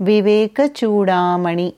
Viveka Chudamani